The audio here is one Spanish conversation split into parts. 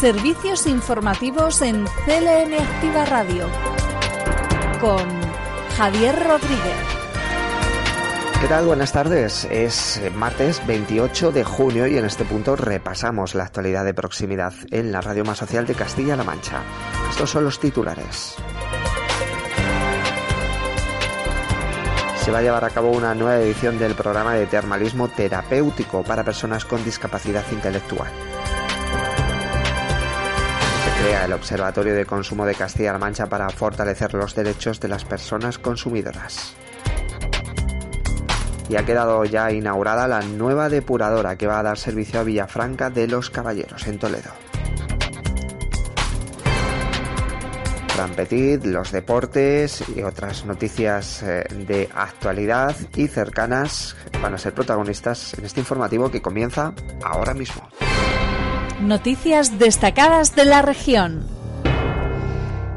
Servicios informativos en CLN Activa Radio con Javier Rodríguez. ¿Qué tal? Buenas tardes. Es martes 28 de junio y en este punto repasamos la actualidad de proximidad en la radio más social de Castilla-La Mancha. Estos son los titulares. Se va a llevar a cabo una nueva edición del programa de termalismo terapéutico para personas con discapacidad intelectual. Crea el Observatorio de Consumo de Castilla-La Mancha para fortalecer los derechos de las personas consumidoras y ha quedado ya inaugurada la nueva depuradora que va a dar servicio a Villafranca de los Caballeros en Toledo. Petit, los deportes y otras noticias eh, de actualidad y cercanas van a ser protagonistas en este informativo que comienza ahora mismo. Noticias destacadas de la región.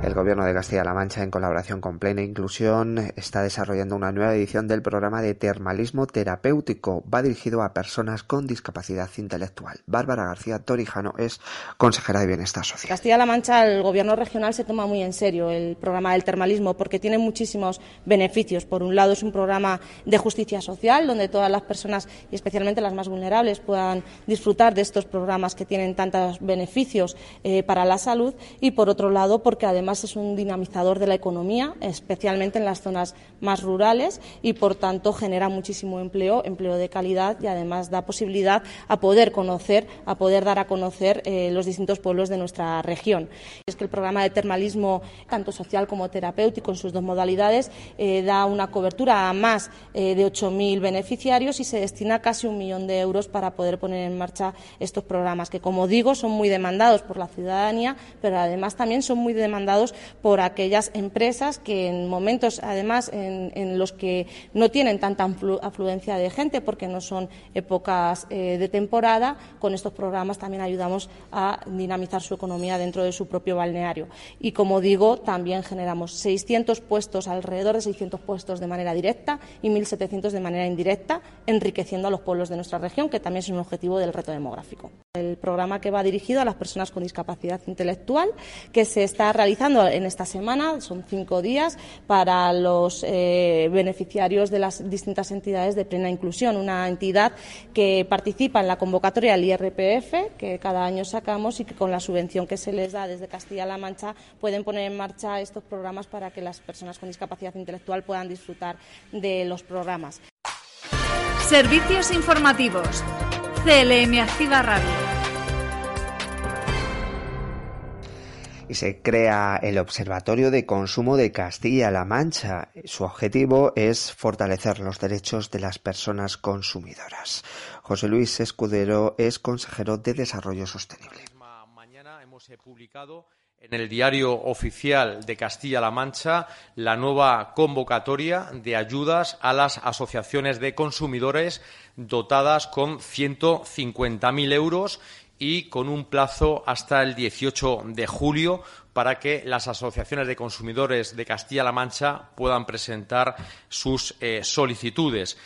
El Gobierno de Castilla-La Mancha, en colaboración con Plena Inclusión, está desarrollando una nueva edición del programa de termalismo terapéutico. Va dirigido a personas con discapacidad intelectual. Bárbara García Torijano es consejera de Bienestar Social. Castilla-La Mancha, el Gobierno regional se toma muy en serio el programa del termalismo porque tiene muchísimos beneficios. Por un lado, es un programa de justicia social donde todas las personas, y especialmente las más vulnerables, puedan disfrutar de estos programas que tienen tantos beneficios eh, para la salud. Y por otro lado, porque además es un dinamizador de la economía, especialmente en las zonas más rurales y, por tanto, genera muchísimo empleo, empleo de calidad y, además, da posibilidad a poder conocer, a poder dar a conocer eh, los distintos pueblos de nuestra región. Es que el programa de termalismo, tanto social como terapéutico, en sus dos modalidades, eh, da una cobertura a más eh, de 8.000 beneficiarios y se destina casi un millón de euros para poder poner en marcha estos programas, que, como digo, son muy demandados por la ciudadanía, pero además también son muy demandados por aquellas empresas que en momentos, además, en, los que no tienen tanta afluencia de gente, porque no son épocas eh, de temporada, con estos programas también ayudamos a dinamizar su economía dentro de su propio balneario. Y, como digo, también generamos 600 puestos, alrededor de 600 puestos de manera directa y 1.700 de manera indirecta, enriqueciendo a los pueblos de nuestra región, que también es un objetivo del reto demográfico. El programa que va dirigido a las personas con discapacidad intelectual, que se está realizando en esta semana, son cinco días, para los eh, beneficiarios de las distintas entidades de plena inclusión. Una entidad que participa en la convocatoria del IRPF, que cada año sacamos y que con la subvención que se les da desde Castilla-La Mancha pueden poner en marcha estos programas para que las personas con discapacidad intelectual puedan disfrutar de los programas. Servicios informativos. CLM Activa Radio. Y se crea el Observatorio de Consumo de Castilla-La Mancha. Su objetivo es fortalecer los derechos de las personas consumidoras. José Luis Escudero es consejero de Desarrollo Sostenible. Mañana hemos publicado en el diario oficial de Castilla-La Mancha la nueva convocatoria de ayudas a las asociaciones de consumidores dotadas con 150.000 euros y con un plazo hasta el 18 de julio para que las asociaciones de consumidores de Castilla-La Mancha puedan presentar sus eh, solicitudes.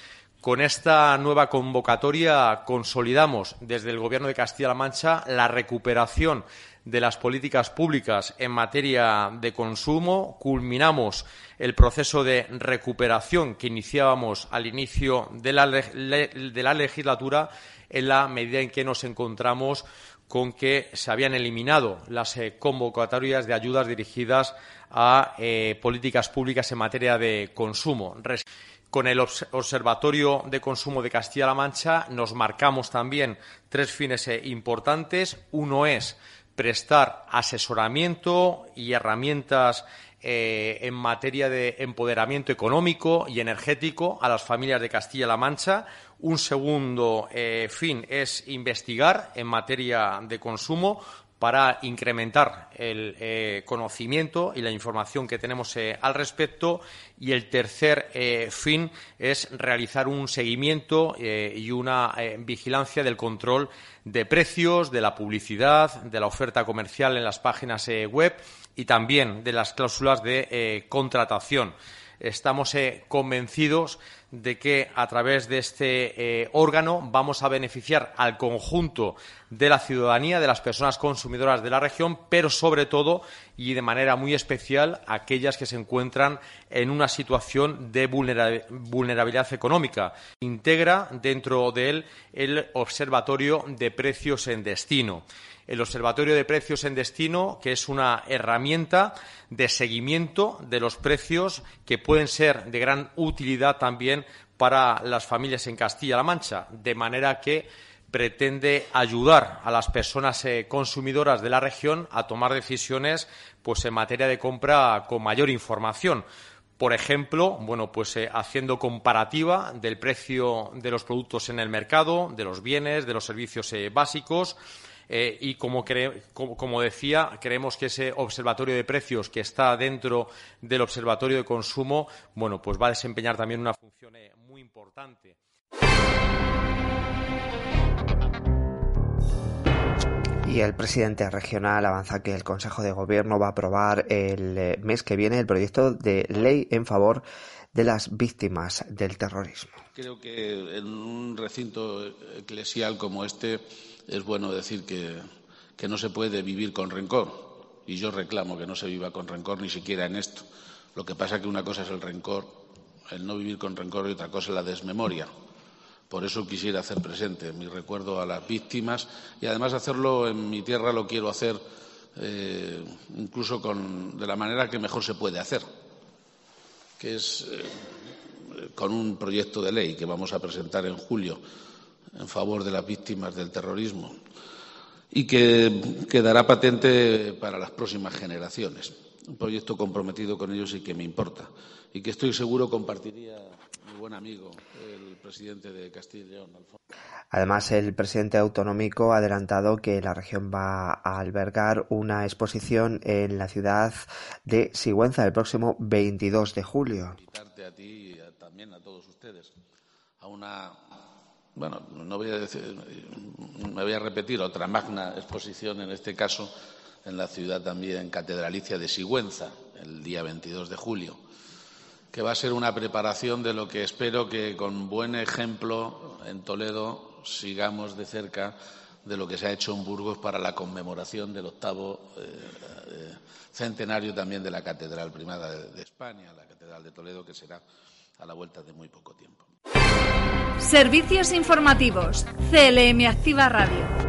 Con esta nueva convocatoria consolidamos desde el Gobierno de Castilla-La Mancha la recuperación de las políticas públicas en materia de consumo. Culminamos el proceso de recuperación que iniciábamos al inicio de la, legislatura en la medida en que nos encontramos con que se habían eliminado las eh, convocatorias de ayudas dirigidas a eh, políticas públicas en materia de consumo. Con el Observatorio de Consumo de Castilla-La Mancha nos marcamos también tres fines eh, importantes. Uno es prestar asesoramiento y herramientas eh, en materia de empoderamiento económico y energético a las familias de Castilla-La Mancha, Un segundo eh, fin es investigar en materia de consumo para incrementar el eh, conocimiento y la información que tenemos eh, al respecto. Y el tercer eh, fin es realizar un seguimiento y una vigilancia del control de precios, de la publicidad, de la oferta comercial en las páginas web y también de las cláusulas de contratación. Estamos convencidos de que a través de este eh, órgano vamos a beneficiar al conjunto de la ciudadanía, de las personas consumidoras de la región, pero sobre todo y de manera muy especial aquellas que se encuentran en una situación de vulnerabilidad económica. Integra dentro de él el Observatorio de Precios en Destino el Observatorio de Precios en Destino, que es una herramienta de seguimiento de los precios que pueden ser de gran utilidad también para las familias en Castilla-La Mancha, de manera que pretende ayudar a las personas eh, consumidoras de la región a tomar decisiones pues en materia de compra con mayor información. Por ejemplo, bueno, pues eh, haciendo comparativa del precio de los productos en el mercado, de los bienes, de los servicios eh, básicos, eh, y como, decía, creemos que ese observatorio de precios que está dentro del observatorio de consumo, bueno, pues va a desempeñar también una función eh, muy importante. Y el presidente regional avanza que el Consejo de Gobierno va a aprobar el eh, mes que viene el proyecto de ley en favor de las víctimas del terrorismo. Creo que en un recinto eclesial como este es bueno decir que, no se puede vivir con rencor. Y yo reclamo que no se viva con rencor ni siquiera en esto. Lo que pasa es que una cosa es el rencor, el no vivir con rencor, y otra cosa es la desmemoria. Por eso quisiera hacer presente mi recuerdo a las víctimas y además hacerlo en mi tierra lo quiero hacer eh, incluso de la manera que mejor se puede hacer, que es eh, con un proyecto de ley que vamos a presentar en julio en favor de las víctimas del terrorismo y que quedará patente para las próximas generaciones. Un proyecto comprometido con ellos y que me importa y que estoy seguro compartiría mi buen amigo, el presidente de Castilla y León, Además, el presidente autonómico ha adelantado que la región va a albergar una exposición en la ciudad de Sigüenza el próximo 22 de julio. Invitarte a ti y también a todos ustedes a una bueno, no voy a decir, me voy a repetir otra magna exposición, en este caso en la ciudad también catedralicia de Sigüenza, el día 22 de julio, que va a ser una preparación de lo que espero que con buen ejemplo en Toledo sigamos de cerca de lo que se ha hecho en Burgos para la conmemoración del octavo eh, eh, centenario también de la Catedral Primada de España, la Catedral de Toledo, que será a la vuelta de muy poco tiempo. Servicios informativos. CLM Activa Radio.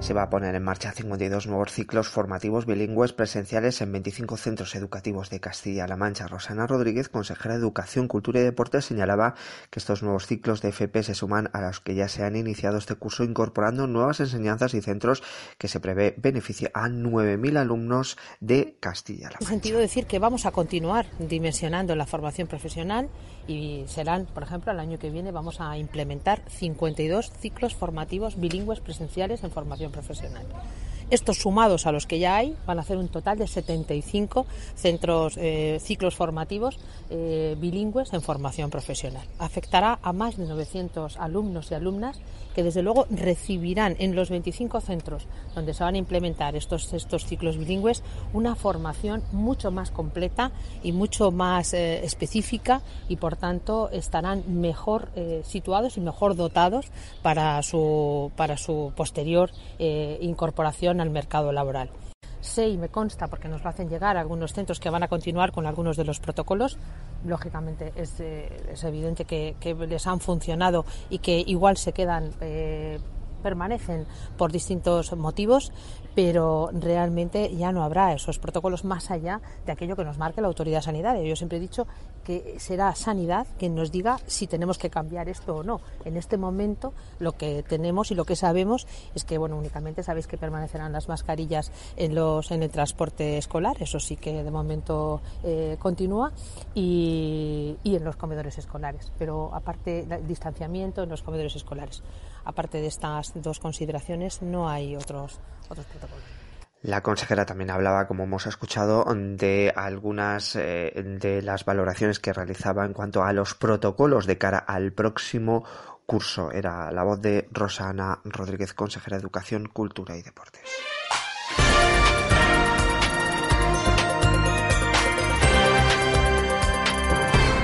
Se va a poner en marcha 52 nuevos ciclos formativos bilingües presenciales en 25 centros educativos de Castilla-La Mancha. Rosana Rodríguez, consejera de Educación, Cultura y Deportes, señalaba que estos nuevos ciclos de FP se suman a los que ya se han iniciado este curso, incorporando nuevas enseñanzas y centros que se prevé beneficio a 9.000 alumnos de Castilla-La Mancha. En sentido decir que vamos a continuar dimensionando la formación profesional y serán, por ejemplo, el año que viene vamos a implementar 52 ciclos formativos bilingües presenciales en formación profesional. Estos sumados a los que ya hay van a hacer un total de 75 centros, eh, ciclos formativos eh, bilingües en formación profesional. Afectará a más de 900 alumnos y alumnas que desde luego recibirán en los 25 centros donde se van a implementar estos, estos ciclos bilingües una formación mucho más completa y mucho más eh, específica y por tanto estarán mejor situados y mejor dotados para su, para su posterior incorporación al mercado laboral. Sé y me consta, porque nos lo hacen llegar algunos centros que van a continuar con algunos de los protocolos. Lógicamente es, eh, evidente que, les han funcionado y que igual se quedan eh, permanecen por distintos motivos, pero realmente ya no habrá esos protocolos más allá de aquello que nos marque la autoridad sanitaria. Yo siempre he dicho que será sanidad quien nos diga si tenemos que cambiar esto o no. En este momento lo que tenemos y lo que sabemos es que bueno únicamente sabéis que permanecerán las mascarillas en los en el transporte escolar, eso sí que de momento eh, continúa y, y en los comedores escolares, pero aparte del distanciamiento en los comedores escolares. Aparte de estas dos consideraciones no hay otros otros protocolos. La consejera también hablaba, como hemos escuchado, de algunas eh, de las valoraciones que realizaba en cuanto a los protocolos de cara al próximo curso. Era la voz de Rosana Rodríguez, consejera de Educación, Cultura y Deportes.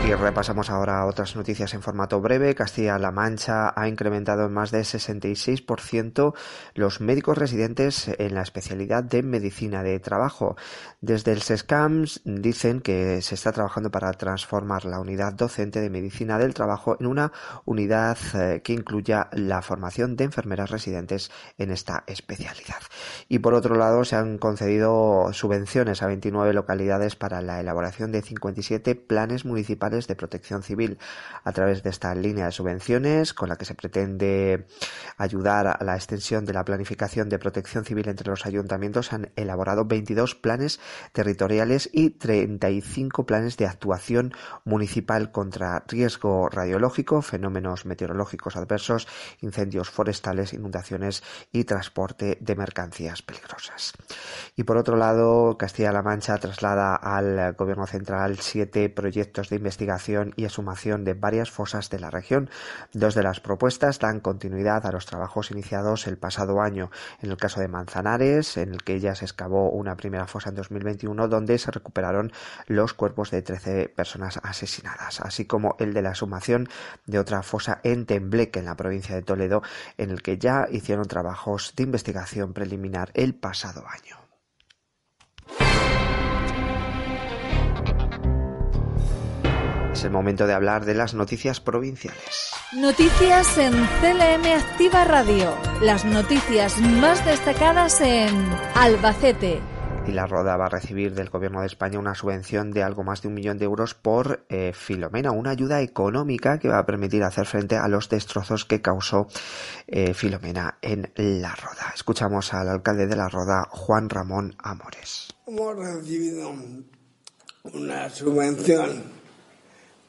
Y repasamos ahora otras noticias en formato breve. Castilla-La Mancha ha incrementado en más de 66% los médicos residentes en la especialidad de medicina de trabajo. Desde el SESCAMS dicen que se está trabajando para transformar la unidad docente de medicina del trabajo en una unidad eh, que incluya la formación de enfermeras residentes en esta especialidad. Y por otro lado, se han concedido subvenciones a 29 localidades para la elaboración de 57 planes municipales de protección civil a través de esta línea de subvenciones con la que se pretende ayudar a la extensión de la planificación de protección civil entre los ayuntamientos. Han elaborado 22 planes territoriales y 35 planes de actuación municipal contra riesgo radiológico, fenómenos meteorológicos adversos, incendios forestales, inundaciones y transporte de mercancías peligrosas. Y por otro lado, Castilla-La Mancha traslada al Gobierno Central siete proyectos de investigación y exhumación de varias fosas de la región. Dos de las propuestas dan continuidad a los trabajos iniciados el pasado año. En el caso de Manzanares, en el que ya se excavó una primera fosa en 2021, donde se recuperaron los cuerpos de 13 personas asesinadas, así como el de la exhumación de otra fosa en Tembleque, en la provincia de Toledo, en el que ya hicieron trabajos de investigación preliminar el pasado año. El momento de hablar de las noticias provinciales. Noticias en CLM Activa Radio. Las noticias más destacadas en Albacete. Y la Roda va a recibir del Gobierno de España una subvención de algo más de un millón de euros por eh, Filomena, una ayuda económica que va a permitir hacer frente a los destrozos que causó eh, Filomena en la Roda. Escuchamos al alcalde de la Roda, Juan Ramón Amores. Hemos recibido una subvención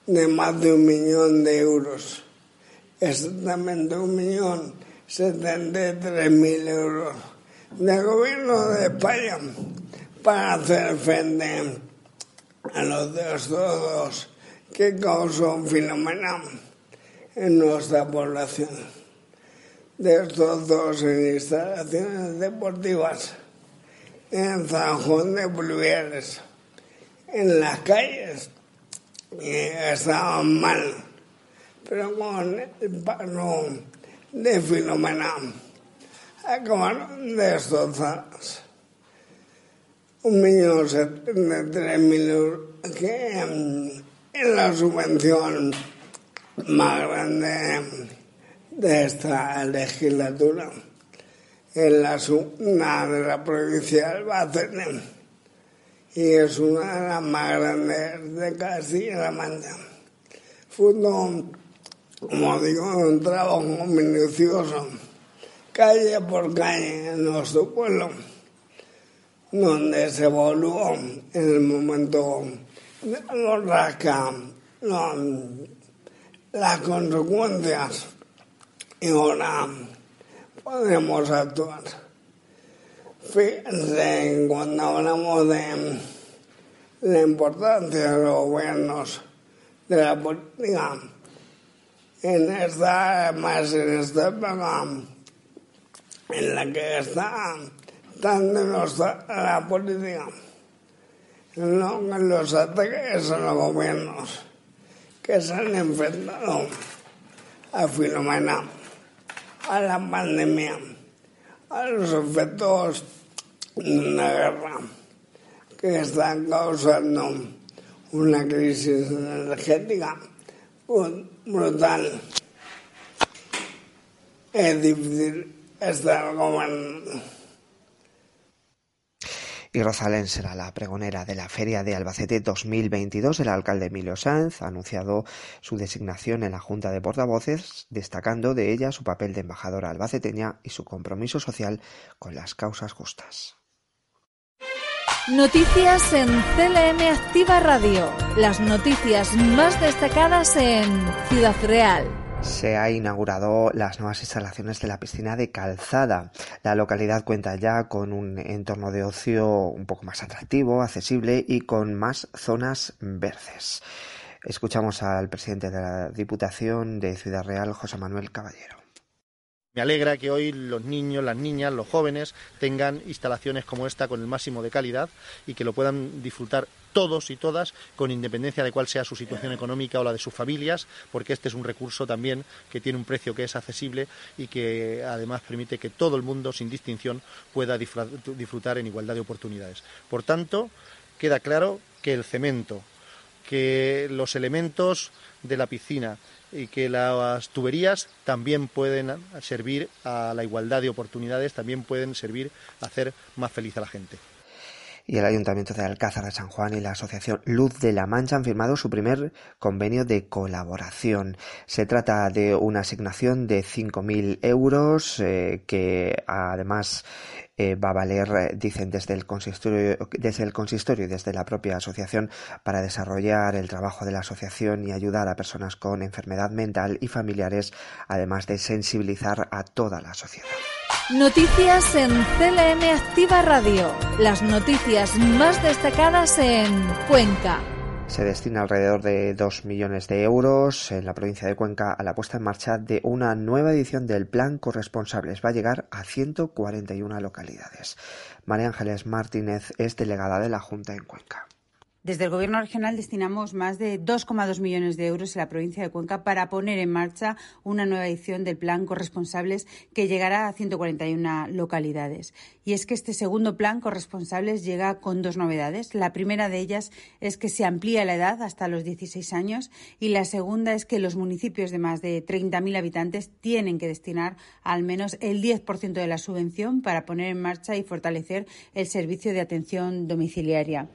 de más de un millón de euros, exactamente un millón setenta y tres mil euros del gobierno de España para hacer frente a los destrozos que causó Filomena en nuestra población. Destrozos en instalaciones deportivas, en San Juan de Pluviales, en las calles estaban mal, pero con el paro de Filomena acabaron destrozadas. Un millón y tres mil euros que es la subvención más grande de esta legislatura. Es la, una de la provincia del Albacete y es una de las más grandes de Castilla-La Mancha. Fue, como digo, un trabajo minucioso, calle por calle en nuestro pueblo, donde se evoluó en el momento de los rasca las consecuencias y ahora podemos actuar. Fíjense, cuando hablamos de la importancia de los gobiernos de la política, en esta, más en esta época en la que está tan denostada la política, no los ataques a los gobiernos que se han enfrentado a Filomena, a la pandemia, a los efectos una guerra que está causando una crisis energética brutal es difícil estar en y Rosalén será la pregonera de la Feria de Albacete 2022. El alcalde Emilio Sanz ha anunciado su designación en la Junta de Portavoces, destacando de ella su papel de embajadora albaceteña y su compromiso social con las causas justas. Noticias en CLM Activa Radio. Las noticias más destacadas en Ciudad Real se ha inaugurado las nuevas instalaciones de la piscina de Calzada. La localidad cuenta ya con un entorno de ocio un poco más atractivo, accesible y con más zonas verdes. Escuchamos al presidente de la Diputación de Ciudad Real, José Manuel Caballero. Me alegra que hoy los niños, las niñas, los jóvenes tengan instalaciones como esta con el máximo de calidad y que lo puedan disfrutar todos y todas con independencia de cuál sea su situación económica o la de sus familias, porque este es un recurso también que tiene un precio que es accesible y que además permite que todo el mundo, sin distinción, pueda disfrutar en igualdad de oportunidades. Por tanto, queda claro que el cemento, que los elementos de la piscina, y que las tuberías también pueden servir a la igualdad de oportunidades, también pueden servir a hacer más feliz a la gente y el Ayuntamiento de Alcázar de San Juan y la Asociación Luz de la Mancha han firmado su primer convenio de colaboración. Se trata de una asignación de 5.000 euros eh, que además eh, va a valer, eh, dicen desde el consistorio, desde el consistorio y desde la propia asociación para desarrollar el trabajo de la asociación y ayudar a personas con enfermedad mental y familiares, además de sensibilizar a toda la sociedad. Noticias en CLM Activa Radio. Las noticias más destacadas en Cuenca. Se destina alrededor de 2 millones de euros en la provincia de Cuenca a la puesta en marcha de una nueva edición del Plan Corresponsables. Va a llegar a 141 localidades. María Ángeles Martínez es delegada de la Junta en Cuenca. Desde el Gobierno regional destinamos más de 2,2 millones de euros en la provincia de Cuenca para poner en marcha una nueva edición del Plan Corresponsables que llegará a 141 localidades. Y es que este segundo Plan Corresponsables llega con dos novedades. La primera de ellas es que se amplía la edad hasta los 16 años y la segunda es que los municipios de más de 30.000 habitantes tienen que destinar al menos el 10% de la subvención para poner en marcha y fortalecer el servicio de atención domiciliaria.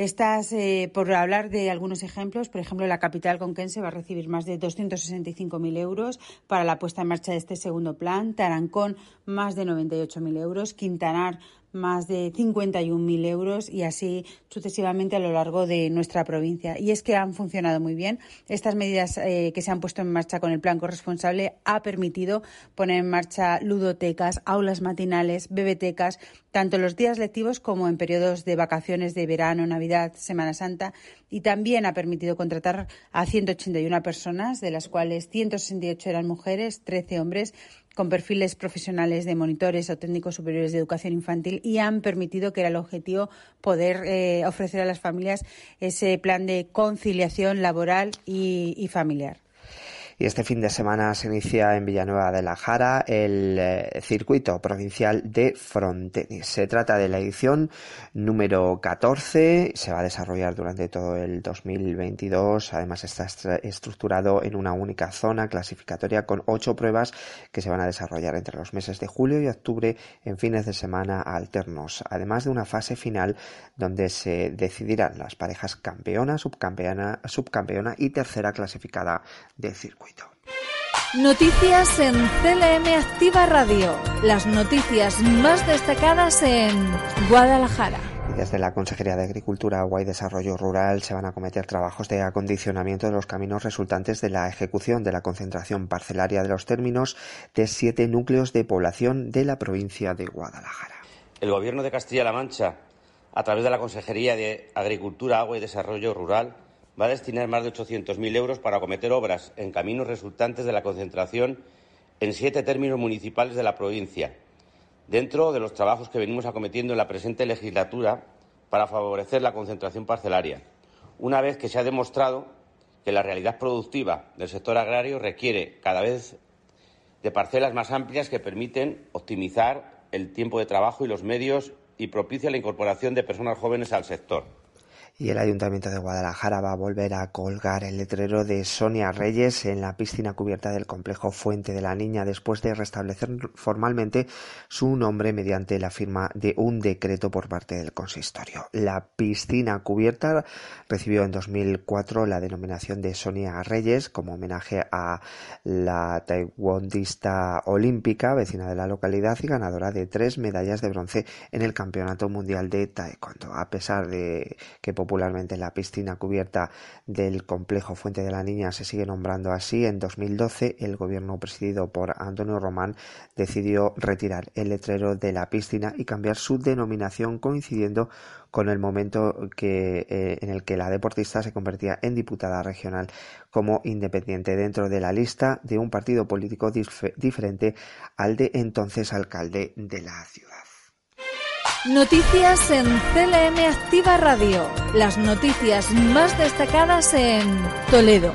Estas, eh, por hablar de algunos ejemplos, por ejemplo, la capital conquense va a recibir más de 265.000 euros para la puesta en marcha de este segundo plan, Tarancón más de 98.000 euros, Quintanar más de 51.000 euros y así sucesivamente a lo largo de nuestra provincia. Y es que han funcionado muy bien. Estas medidas eh, que se han puesto en marcha con el plan corresponsable ha permitido poner en marcha ludotecas, aulas matinales, bebetecas, tanto en los días lectivos como en periodos de vacaciones de verano, Navidad, Semana Santa. Y también ha permitido contratar a 181 personas, de las cuales 168 eran mujeres, 13 hombres con perfiles profesionales de monitores o técnicos superiores de educación infantil y han permitido que era el objetivo poder eh, ofrecer a las familias ese plan de conciliación laboral y familiar. Y este fin de semana se inicia en Villanueva de la Jara el eh, circuito provincial de frontenis. Se trata de la edición número 14. Se va a desarrollar durante todo el 2022. Además está estructurado en una única zona clasificatoria con ocho pruebas que se van a desarrollar entre los meses de julio y octubre en fines de semana alternos. Además de una fase final donde se decidirán las parejas campeona, subcampeona, subcampeona y tercera clasificada del circuito. Noticias en CLM Activa Radio. Las noticias más destacadas en Guadalajara. desde la Consejería de Agricultura, Agua y Desarrollo Rural se van a cometer trabajos de acondicionamiento de los caminos resultantes de la ejecución de la concentración parcelaria de los términos de siete núcleos de población de la provincia de Guadalajara. El Gobierno de Castilla-La Mancha, a través de la Consejería de Agricultura, Agua y Desarrollo Rural, va a destinar más de 800.000 euros para acometer obras en caminos resultantes de la concentración en siete términos municipales de la provincia, dentro de los trabajos que venimos acometiendo en la presente legislatura para favorecer la concentración parcelaria, una vez que se ha demostrado que la realidad productiva del sector agrario requiere cada vez de parcelas más amplias que permiten optimizar el tiempo de trabajo y los medios y propicia la incorporación de personas jóvenes al sector. Y el Ayuntamiento de Guadalajara va a volver a colgar el letrero de Sonia Reyes en la piscina cubierta del complejo Fuente de la Niña después de restablecer formalmente su nombre mediante la firma de un decreto por parte del consistorio. La piscina cubierta recibió en 2004 la denominación de Sonia Reyes como homenaje a la taekwondista olímpica vecina de la localidad y ganadora de tres medallas de bronce en el Campeonato Mundial de Taekwondo. A pesar de que popularmente la piscina cubierta del complejo Fuente de la Niña. Se sigue nombrando así, en 2012 el gobierno presidido por Antonio Román decidió retirar el letrero de la piscina y cambiar su denominación coincidiendo con el momento eh, en el que la deportista se convertía en diputada regional como independiente. Dentro de la lista de un partido político diferente al de entonces alcalde de la ciudad. Noticias en CLM Activa Radio. Las noticias más destacadas en Toledo.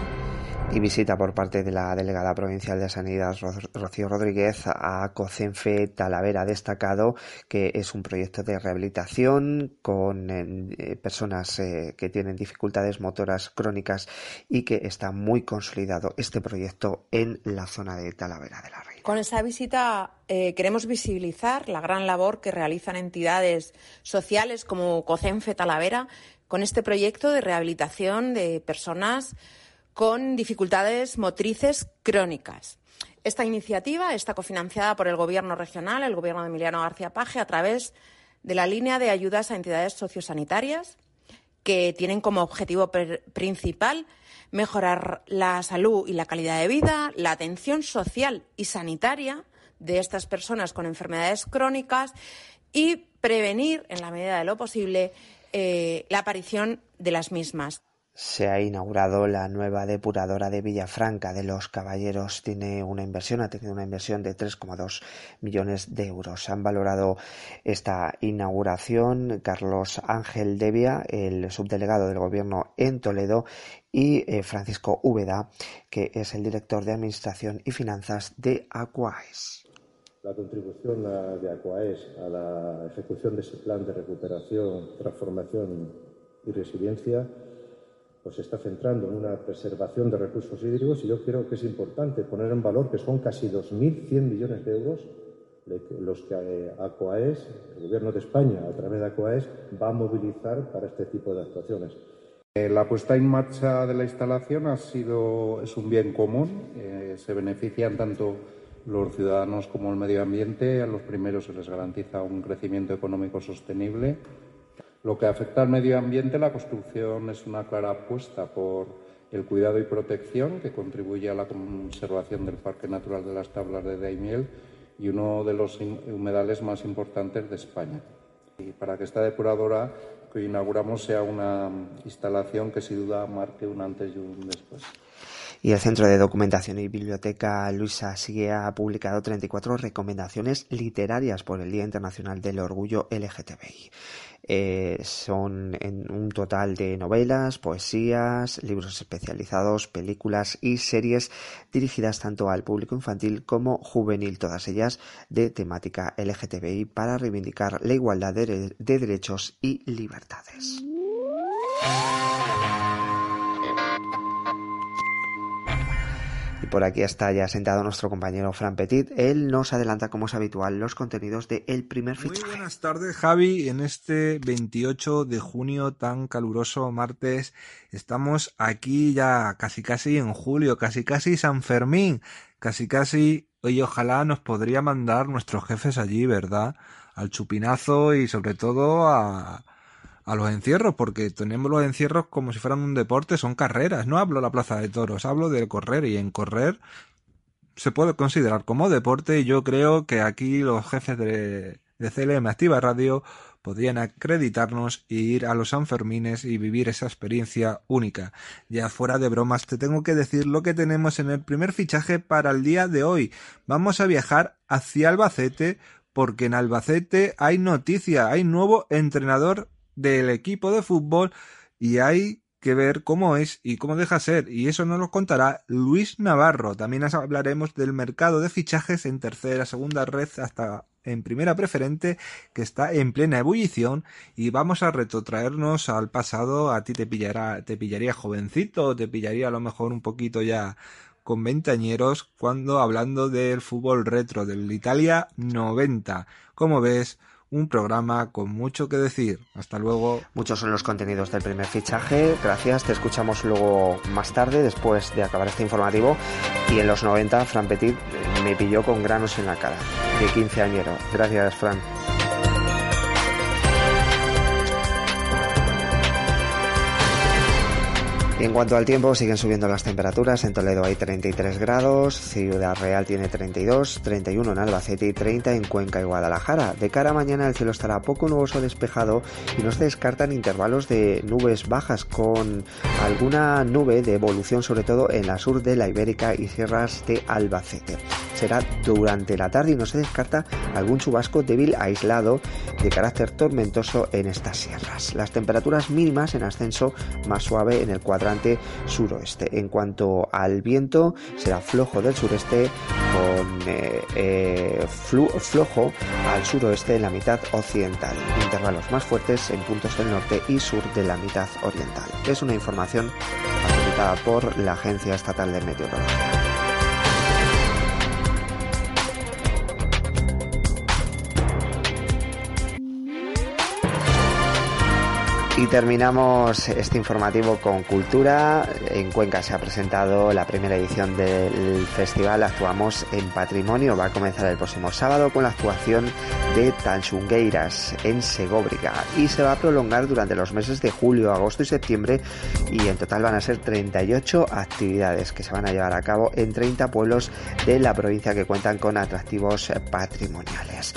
Y visita por parte de la delegada provincial de Sanidad, Rocío Rodríguez, a COCENFE Talavera. Destacado que es un proyecto de rehabilitación con eh, personas eh, que tienen dificultades motoras crónicas y que está muy consolidado este proyecto en la zona de Talavera de la Reina. Con esa visita eh, queremos visibilizar la gran labor que realizan entidades sociales como COCENFE Talavera con este proyecto de rehabilitación de personas con dificultades motrices crónicas. Esta iniciativa está cofinanciada por el Gobierno regional, el Gobierno de Emiliano García Paje, a través de la línea de ayudas a entidades sociosanitarias que tienen como objetivo principal mejorar la salud y la calidad de vida, la atención social y sanitaria de estas personas con enfermedades crónicas y prevenir, en la medida de lo posible, eh, la aparición de las mismas se ha inaugurado la nueva depuradora de Villafranca de los Caballeros. Tiene una inversión, ha tenido una inversión de 3,2 millones de euros. Han valorado esta inauguración Carlos Ángel Devia, el subdelegado del Gobierno en Toledo, y eh, Francisco Úbeda, que es el director de Administración y Finanzas de Aquaes. La contribución de Aquaes a la ejecución de ese plan de recuperación, transformación y resiliencia pues se está centrando en una preservación de recursos hídricos y yo creo que es importante poner en valor que son casi 2.100 millones de euros los que eh, ACOAES, el Gobierno de España, a través de ACOAES, va a movilizar para este tipo de actuaciones. Eh, la puesta en marcha de la instalación ha sido, es un bien común. Eh, se benefician tanto los ciudadanos como el medio ambiente. A los primeros se les garantiza un crecimiento económico sostenible lo que afecta al medio ambiente, la construcción es una clara apuesta por el cuidado y protección que contribuye a la conservación del Parque Natural de las Tablas de Daimiel y uno de los humedales más importantes de España. Y para que esta depuradora que inauguramos sea una instalación que sin duda marque un antes y un después. Y el Centro de Documentación y Biblioteca Luisa Sigue ha publicado 34 recomendaciones literarias por el Día Internacional del Orgullo LGTBI. Eh, son en un total de novelas, poesías, libros especializados, películas y series dirigidas tanto al público infantil como juvenil, todas ellas de temática LGTBI para reivindicar la igualdad de derechos y libertades. Por aquí está ya sentado nuestro compañero Fran Petit. Él nos adelanta, como es habitual, los contenidos de El Primer Fichaje. Muy buenas tardes, Javi. En este 28 de junio, tan caluroso martes, estamos aquí ya casi casi en julio, casi casi San Fermín, casi casi... Oye, ojalá nos podría mandar nuestros jefes allí, ¿verdad? Al chupinazo y sobre todo a a los encierros, porque tenemos los encierros como si fueran un deporte, son carreras. No hablo de la plaza de toros, hablo de correr y en correr se puede considerar como deporte y yo creo que aquí los jefes de, de CLM Activa Radio podrían acreditarnos e ir a los Sanfermines y vivir esa experiencia única. Ya fuera de bromas, te tengo que decir lo que tenemos en el primer fichaje para el día de hoy. Vamos a viajar hacia Albacete porque en Albacete hay noticia, hay nuevo entrenador del equipo de fútbol y hay que ver cómo es y cómo deja ser. Y eso nos lo contará Luis Navarro. También hablaremos del mercado de fichajes en tercera, segunda red hasta en primera preferente que está en plena ebullición y vamos a retrotraernos al pasado. A ti te pillará, te pillaría jovencito, te pillaría a lo mejor un poquito ya con ventañeros cuando hablando del fútbol retro del Italia 90. Como ves, un programa con mucho que decir. Hasta luego. Muchos son los contenidos del primer fichaje. Gracias. Te escuchamos luego más tarde, después de acabar este informativo. Y en los 90, Fran Petit me pilló con granos en la cara, de 15 añero. Gracias, Fran. En cuanto al tiempo, siguen subiendo las temperaturas. En Toledo hay 33 grados, Ciudad Real tiene 32, 31 en Albacete y 30 en Cuenca y Guadalajara. De cara a mañana el cielo estará poco nuboso despejado y no se descartan intervalos de nubes bajas con alguna nube de evolución sobre todo en la sur de la Ibérica y sierras de Albacete. Será durante la tarde y no se descarta algún chubasco débil aislado de carácter tormentoso en estas sierras. Las temperaturas mínimas en ascenso más suave en el cuadro suroeste. En cuanto al viento, será flojo del sureste con eh, eh, flojo al suroeste en la mitad occidental. Intervalos más fuertes en puntos del norte y sur de la mitad oriental. Es una información facilitada por la Agencia Estatal de Meteorología. Y terminamos este informativo con cultura. En Cuenca se ha presentado la primera edición del festival Actuamos en Patrimonio. Va a comenzar el próximo sábado con la actuación de Tanchungueiras en Segóbriga y se va a prolongar durante los meses de julio, agosto y septiembre y en total van a ser 38 actividades que se van a llevar a cabo en 30 pueblos de la provincia que cuentan con atractivos patrimoniales.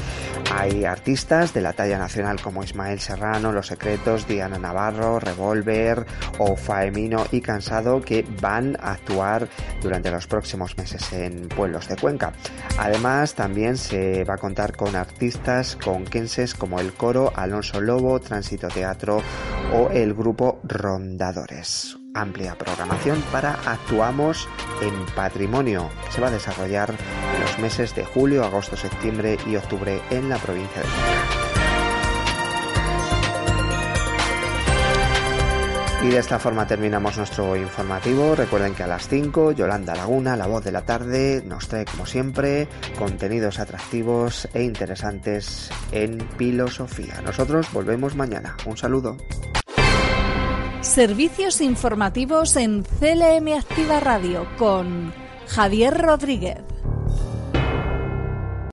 Hay artistas de la talla nacional como Ismael Serrano, Los Secretos, Diana Navarro, Revolver o Faemino y Cansado que van a actuar durante los próximos meses en pueblos de Cuenca. Además, también se va a contar con artistas conquenses como el coro Alonso Lobo, Tránsito Teatro o el grupo Rondadores amplia programación para Actuamos en Patrimonio, se va a desarrollar en los meses de julio, agosto, septiembre y octubre en la provincia de Cuenca. Y de esta forma terminamos nuestro informativo. Recuerden que a las 5 Yolanda Laguna, la voz de la tarde, nos trae como siempre contenidos atractivos e interesantes en filosofía. Nosotros volvemos mañana. Un saludo. Servicios informativos en CLM Activa Radio con Javier Rodríguez.